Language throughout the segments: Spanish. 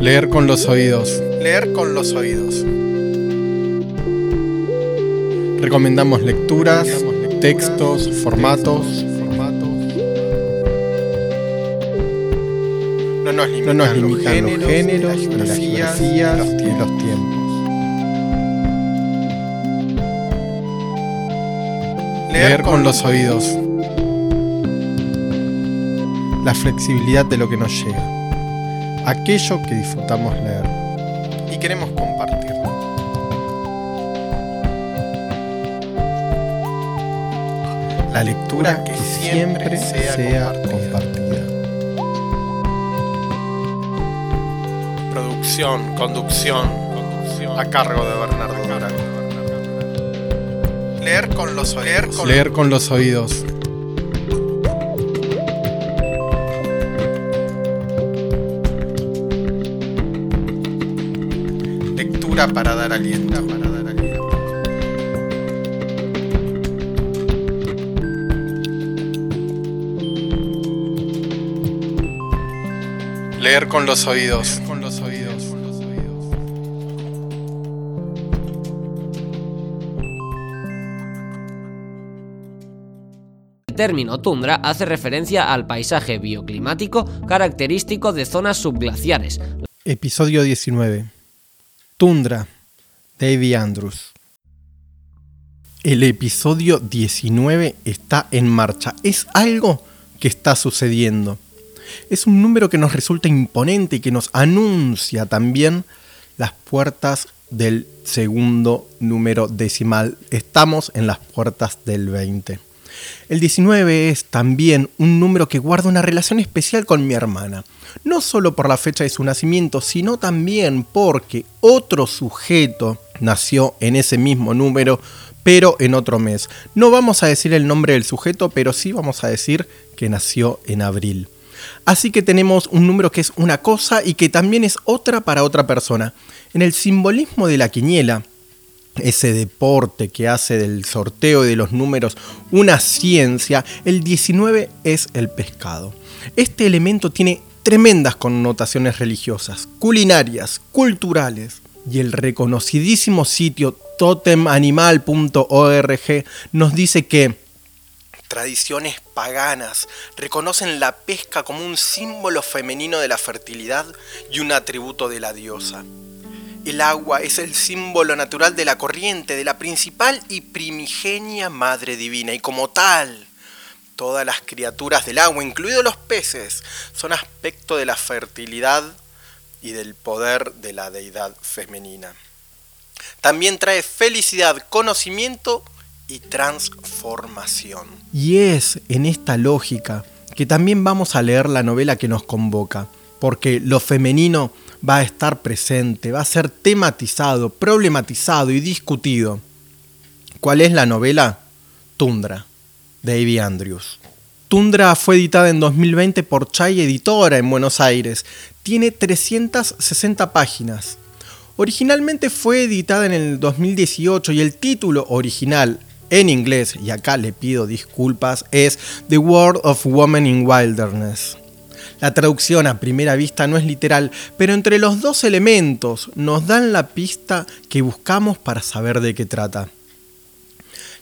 Leer con los oídos. Leer con los oídos. Recomendamos lecturas, textos, formatos. No nos limitan, no nos limitan los, géneros, ni las geografías, los tiempos. Leer con los oídos. La flexibilidad de lo que nos llega aquello que disfrutamos leer y queremos compartirlo. La lectura que, siempre, sea, compartida. Producción, conducción, a cargo de Bernardo Leer con los oídos. Leer con los oídos. Para dar aliento. Para dar aliento. Leer con los oídos. Con los oídos. El término tundra hace referencia al paisaje bioclimático característico de zonas subglaciares. Episodio 19 Tundra, David Andrews. El episodio 19 está en marcha. Es algo que está sucediendo. Es un número que nos resulta imponente y que nos anuncia también las puertas del segundo número decimal. Estamos en las puertas del 20. El 19 es también un número que guarda una relación especial con mi hermana no solo por la fecha de su nacimiento, sino también porque otro sujeto nació en ese mismo número, pero en otro mes. No vamos a decir el nombre del sujeto, pero sí vamos a decir que nació en abril. Así que tenemos un número que es una cosa y que también es otra para otra persona. En el simbolismo de la quiniela, ese deporte que hace del sorteo de los números una ciencia, el 19 es el pescado. Este elemento tiene tremendas connotaciones religiosas, culinarias, culturales. Y el reconocidísimo sitio totemanimal.org nos dice que tradiciones paganas reconocen la pesca como un símbolo femenino de la fertilidad y un atributo de la diosa. El agua es el símbolo natural de la corriente, de la principal y primigenia Madre Divina, y como tal, Todas las criaturas del agua, incluidos los peces, son aspecto de la fertilidad y del poder de la deidad femenina. También trae felicidad, conocimiento y transformación. Y es en esta lógica que también vamos a leer la novela que nos convoca, porque lo femenino va a estar presente, va a ser tematizado, problematizado y discutido. ¿Cuál es la novela? Tundra. Davy Andrews. Tundra fue editada en 2020 por Chai Editora en Buenos Aires. Tiene 360 páginas. Originalmente fue editada en el 2018 y el título original en inglés, y acá le pido disculpas, es The World of Women in Wilderness. La traducción a primera vista no es literal, pero entre los dos elementos nos dan la pista que buscamos para saber de qué trata.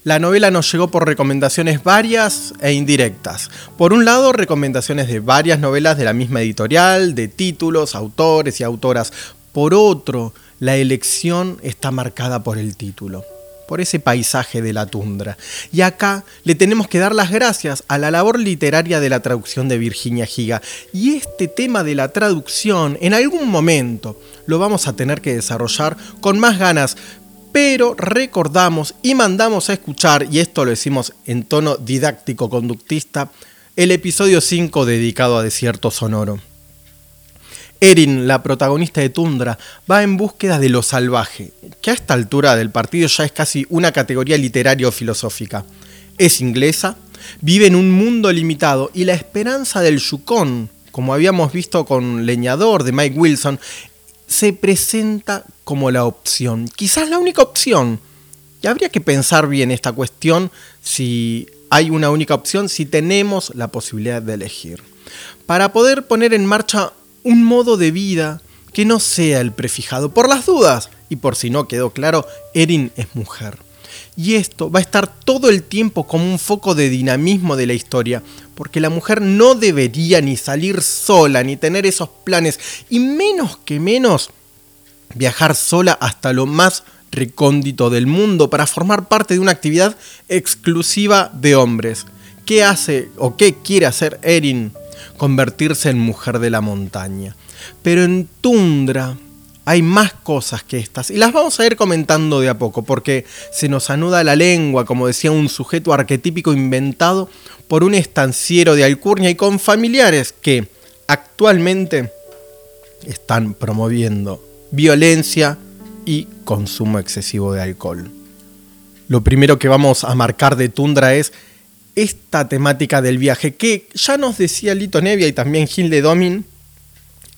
La novela nos llegó por recomendaciones varias e indirectas. Por un lado, recomendaciones de varias novelas de la misma editorial, de títulos, autores y autoras. Por otro, la elección está marcada por el título por ese paisaje de la tundra. Y acá le tenemos que dar las gracias a la labor literaria de la traducción de Virginia Giga. Y este tema de la traducción, en algún momento, lo vamos a tener que desarrollar con más ganas, pero recordamos y mandamos a escuchar, y esto lo decimos en tono didáctico conductista, el episodio 5 dedicado a Desierto Sonoro. Erin, la protagonista de Tundra, va en búsqueda de lo salvaje, que a esta altura del partido ya es casi una categoría literaria o filosófica. Es inglesa, vive en un mundo limitado y la esperanza del Yukon, como habíamos visto con Leñador de Mike Wilson, se presenta como la opción, quizás la única opción. Y habría que pensar bien esta cuestión si hay una única opción, si tenemos la posibilidad de elegir. Para poder poner en marcha un modo de vida que no sea el prefijado. Por las dudas, y por si no quedó claro, Erin es mujer. Y esto va a estar todo el tiempo como un foco de dinamismo de la historia, porque la mujer no debería ni salir sola, ni tener esos planes, y menos que menos viajar sola hasta lo más recóndito del mundo para formar parte de una actividad exclusiva de hombres. ¿Qué hace o qué quiere hacer Erin? Convertirse en mujer de la montaña. Pero en Tundra hay más cosas que estas y las vamos a ir comentando de a poco porque se nos anuda la lengua, como decía un sujeto arquetípico inventado por un estanciero de Alcurnia y con familiares que actualmente están promoviendo violencia y consumo excesivo de alcohol. Lo primero que vamos a marcar de Tundra es esta temática del viaje, que ya nos decía Lito Nevia y también Gil de Domin,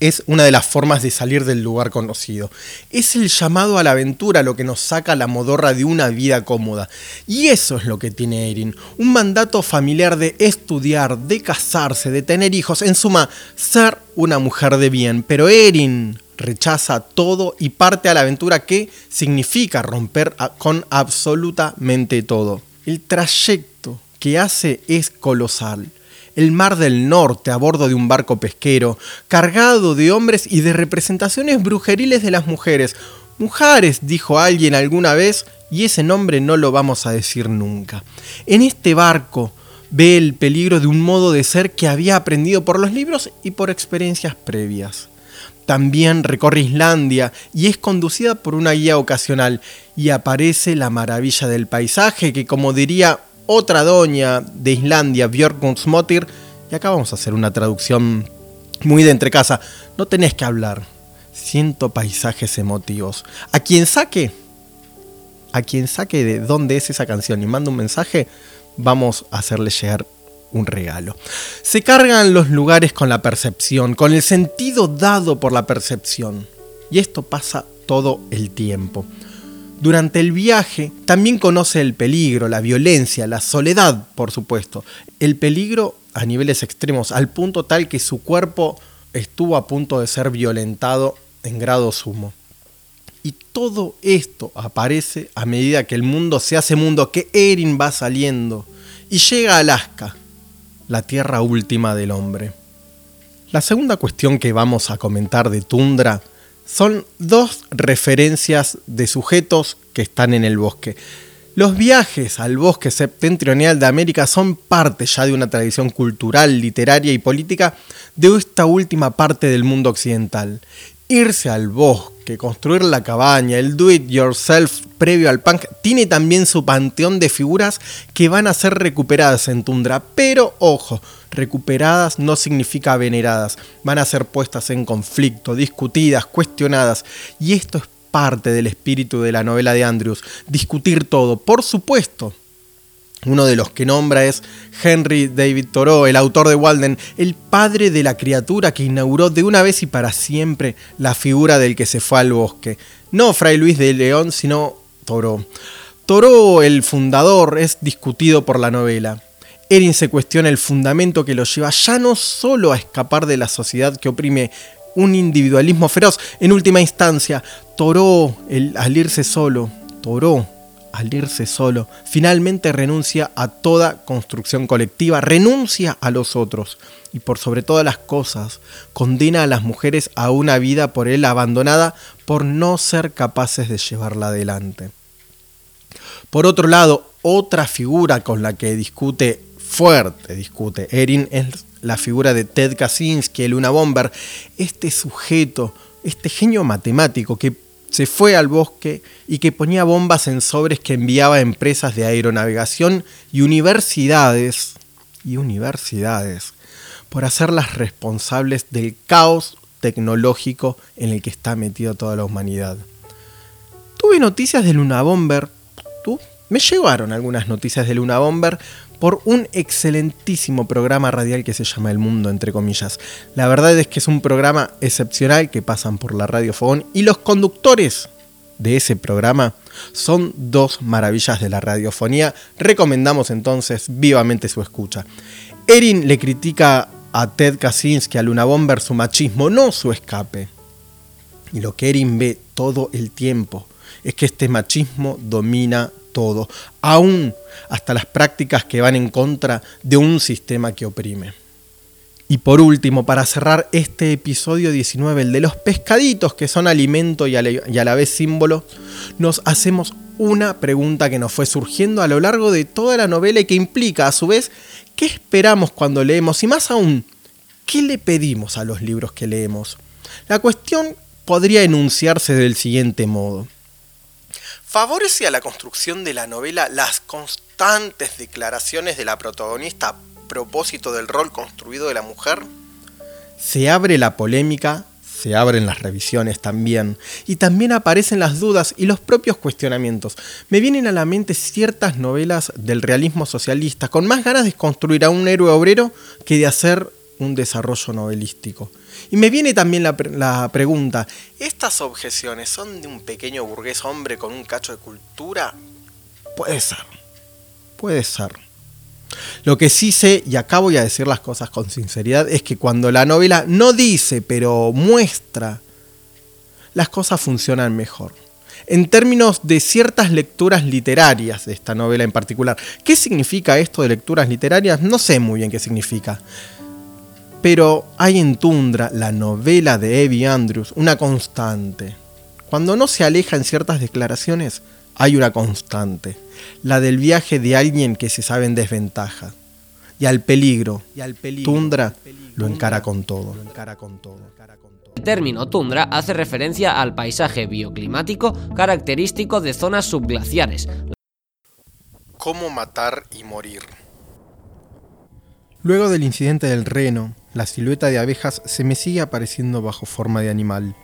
es una de las formas de salir del lugar conocido. Es el llamado a la aventura lo que nos saca la modorra de una vida cómoda. Y eso es lo que tiene Erin. Un mandato familiar de estudiar, de casarse, de tener hijos. En suma, ser una mujer de bien. Pero Erin rechaza todo y parte a la aventura que significa romper con absolutamente todo. El trayecto que hace es colosal el Mar del Norte a bordo de un barco pesquero, cargado de hombres y de representaciones brujeriles de las mujeres. Mujeres, dijo alguien alguna vez, y ese nombre no lo vamos a decir nunca. En este barco ve el peligro de un modo de ser que había aprendido por los libros y por experiencias previas. También recorre Islandia y es conducida por una guía ocasional y aparece la maravilla del paisaje que como diría otra doña de Islandia, Björk y acá vamos a hacer una traducción muy de entrecasa. No tenés que hablar. Siento paisajes emotivos. A quien saque, a quien saque de dónde es esa canción y manda un mensaje, vamos a hacerle llegar un regalo. Se cargan los lugares con la percepción, con el sentido dado por la percepción. Y esto pasa todo el tiempo. Durante el viaje también conoce el peligro, la violencia, la soledad, por supuesto. El peligro a niveles extremos, al punto tal que su cuerpo estuvo a punto de ser violentado en grado sumo. Y todo esto aparece a medida que el mundo se hace mundo, que Erin va saliendo y llega a Alaska, la tierra última del hombre. La segunda cuestión que vamos a comentar de Tundra son dos referencias de sujetos que están en el bosque. Los viajes al bosque septentrional de América son parte ya de una tradición cultural, literaria y política de esta última parte del mundo occidental irse al bosque, construir la cabaña, el do it yourself previo al punk, tiene también su panteón de figuras que van a ser recuperadas en Tundra. Pero ojo, recuperadas no significa veneradas, van a ser puestas en conflicto, discutidas, cuestionadas. Y esto es parte del espíritu de la novela de Andrews, discutir todo, por supuesto, uno de los que nombra es Henry David Thoreau, el autor de Walden, el padre de la criatura que inauguró de una vez y para siempre la figura del que se fue al bosque. No Fray Luis de León, sino Thoreau. Thoreau, el fundador, es discutido por la novela. Erin se cuestiona el fundamento que lo lleva ya no solo a escapar de la sociedad que oprime un individualismo feroz, en última instancia, Thoreau, el, al irse solo, Thoreau al irse solo, finalmente renuncia a toda construcción colectiva, renuncia a los otros y por sobre todas las cosas, condena a las mujeres a una vida por él abandonada por no ser capaces de llevarla adelante. Por otro lado, otra figura con la que discute fuerte, discute Erin, es la figura de Ted Kaczynski, el Luna Bomber, este sujeto, este genio matemático que se fue al bosque y que ponía bombas en sobres que enviaba a empresas de aeronavegación y universidades y universidades por hacerlas responsables del caos tecnológico en el que está metido toda la humanidad. Tuve noticias de Luna Bomber, ¿tú? Me llegaron algunas noticias de Luna Bomber, por un excelentísimo programa radial que se llama El Mundo, entre comillas. La verdad es que es un programa excepcional que pasan por la Radio Fogón y los conductores de ese programa son dos maravillas de la radiofonía. Recomendamos entonces vivamente su escucha. Erin le critica a Ted Kaczynski, a Luna Bomber, su machismo, no su escape. Y lo que Erin ve todo el tiempo es que este machismo domina todo, aún hasta las prácticas que van en contra de un sistema que oprime. Y por último, para cerrar este episodio 19, el de los pescaditos que son alimento y a la vez símbolo, nos hacemos una pregunta que nos fue surgiendo a lo largo de toda la novela y que implica a su vez qué esperamos cuando leemos y más aún, qué le pedimos a los libros que leemos. La cuestión podría enunciarse del siguiente modo. ¿Favorece a la construcción de la novela las constantes declaraciones de la protagonista a propósito del rol construido de la mujer? Se abre la polémica, se abren las revisiones también, y también aparecen las dudas y los propios cuestionamientos. Me vienen a la mente ciertas novelas del realismo socialista, con más ganas de construir a un héroe obrero que de hacer un desarrollo novelístico. Y me viene también la, pregunta, ¿estas objeciones son de un pequeño burgués hombre con un cacho de cultura? Puede ser, puede ser. Lo que sí sé, y acá voy a decir las cosas con sinceridad, es que cuando la novela no dice, pero muestra, las cosas funcionan mejor. En términos de ciertas lecturas literarias de esta novela en particular. ¿Qué significa esto de lecturas literarias? No sé muy bien qué significa. Pero hay en Tundra, la novela de Evie Andrews, una constante. Cuando no se aleja en ciertas declaraciones, hay una constante. La del viaje de alguien que se sabe en desventaja. Y al peligro, y al peligro Tundra lo encara con todo. El término tundra hace referencia al paisaje bioclimático característico de zonas subglaciares. ¿Cómo matar y morir? Luego del incidente del reno, la silueta de abejas se me sigue apareciendo bajo forma de animal.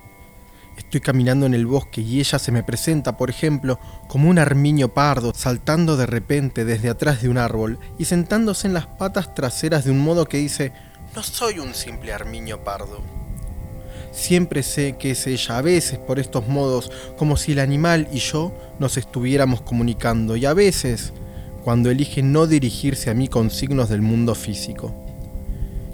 Estoy caminando en el bosque y ella se me presenta, por ejemplo, como un armiño pardo saltando de repente desde atrás de un árbol y sentándose en las patas traseras de un modo que dice, no soy un simple armiño pardo. Siempre sé que es ella, a veces por estos modos, como si el animal y yo nos estuviéramos comunicando, y a veces cuando elige no dirigirse a mí con signos del mundo físico.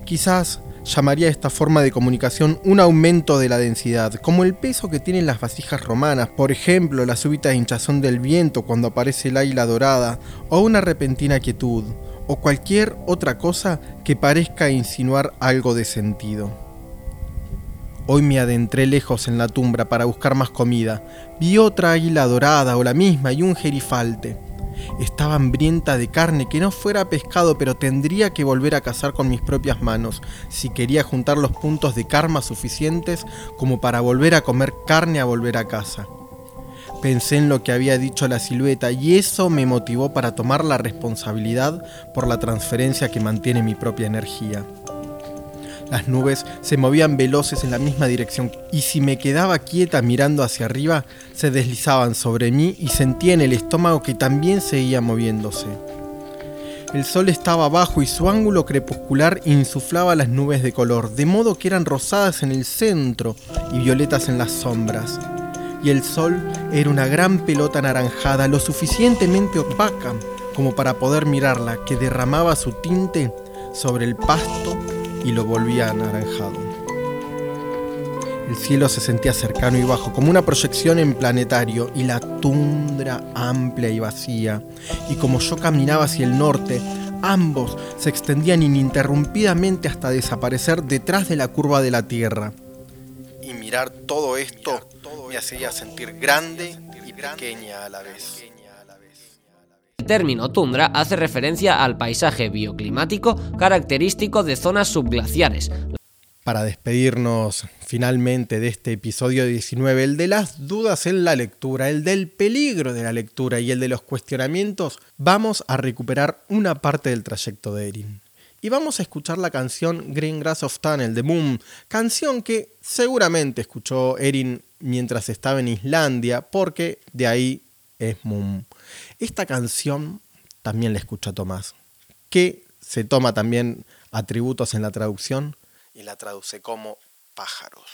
Quizás llamaría esta forma de comunicación un aumento de la densidad, como el peso que tienen las vasijas romanas, por ejemplo, la súbita hinchazón del viento cuando aparece el águila dorada, o una repentina quietud, o cualquier otra cosa que parezca insinuar algo de sentido. Hoy me adentré lejos en la tumbra para buscar más comida. Vi otra águila dorada o la misma y un gerifalte. Estaba hambrienta de carne que no fuera pescado, pero tendría que volver a cazar con mis propias manos si quería juntar los puntos de karma suficientes como para volver a comer carne a volver a casa. Pensé en lo que había dicho la silueta y eso me motivó para tomar la responsabilidad por la transferencia que mantiene mi propia energía. Las nubes se movían veloces en la misma dirección y si me quedaba quieta mirando hacia arriba, se deslizaban sobre mí y sentía en el estómago que también seguía moviéndose. El sol estaba abajo y su ángulo crepuscular insuflaba las nubes de color, de modo que eran rosadas en el centro y violetas en las sombras. Y el sol era una gran pelota anaranjada, lo suficientemente opaca como para poder mirarla, que derramaba su tinte sobre el pasto y lo volvía anaranjado. El cielo se sentía cercano y bajo, como una proyección en planetario, y la tundra amplia y vacía. Y como yo caminaba hacia el norte, ambos se extendían ininterrumpidamente hasta desaparecer detrás de la curva de la Tierra. Y mirar todo esto me hacía sentir grande y pequeña a la vez. El término tundra hace referencia al paisaje bioclimático característico de zonas subglaciares. Para despedirnos finalmente de este episodio 19, el de las dudas en la lectura, el del peligro de la lectura y el de los cuestionamientos, vamos a recuperar una parte del trayecto de Erin. Y vamos a escuchar la canción Green Grass of Tunnel de Boom, canción que seguramente escuchó Erin mientras estaba en Islandia, porque de ahí es Moon. Esta canción también la escucha Tomás, que se toma también atributos en la traducción y la traduce como pájaros.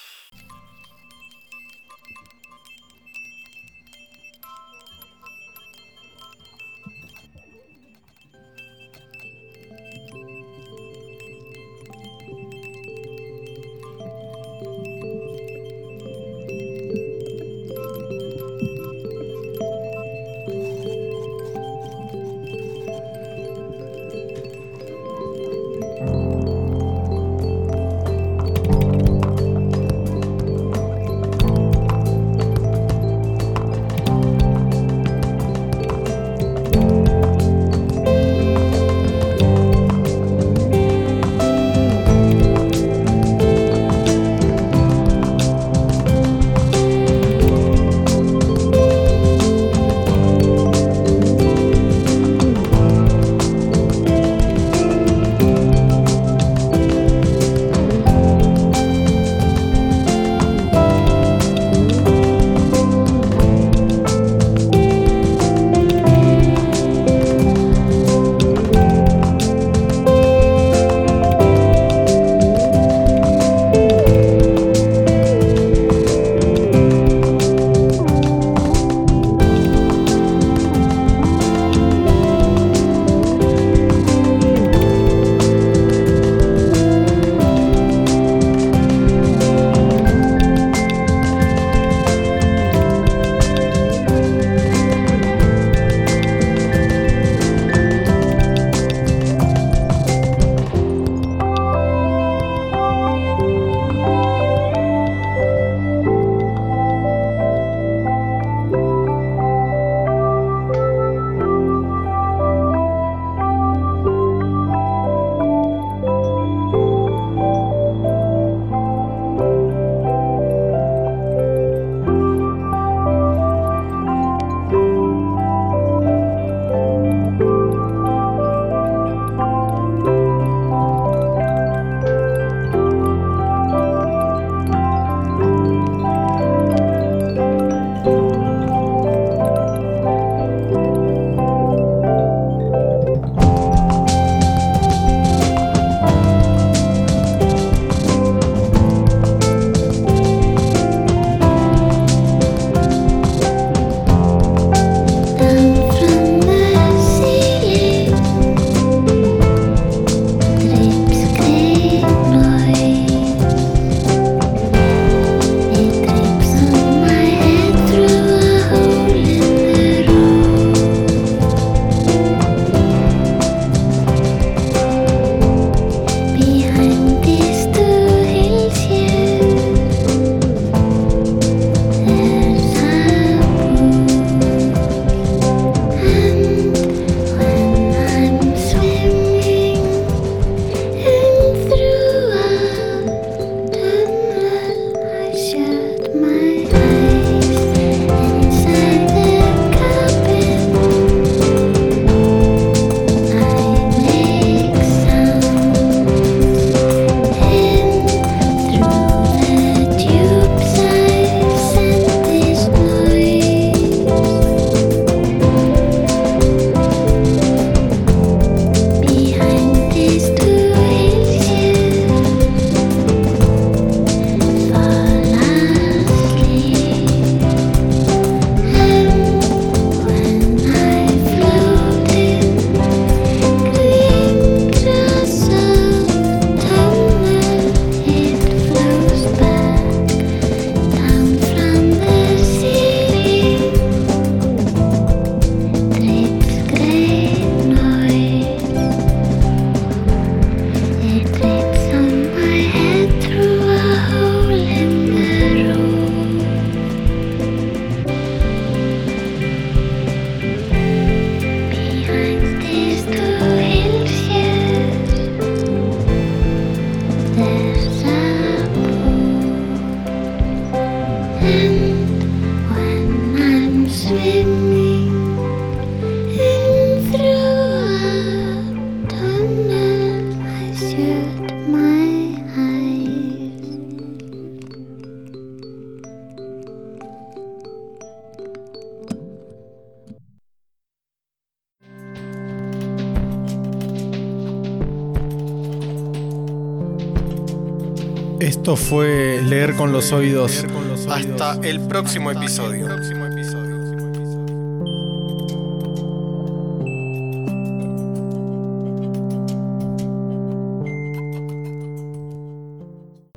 Esto fue Leer con los oídos. Hasta el próximo episodio.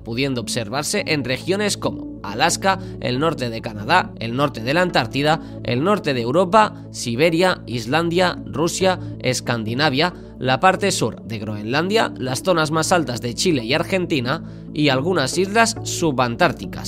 pudiendo observarse en regiones como Alaska, el norte de Canadá, el norte de la Antártida, el norte de Europa, Siberia, Islandia, Rusia, Escandinavia, la parte sur de Groenlandia, las zonas más altas de Chile y Argentina y algunas islas subantárticas.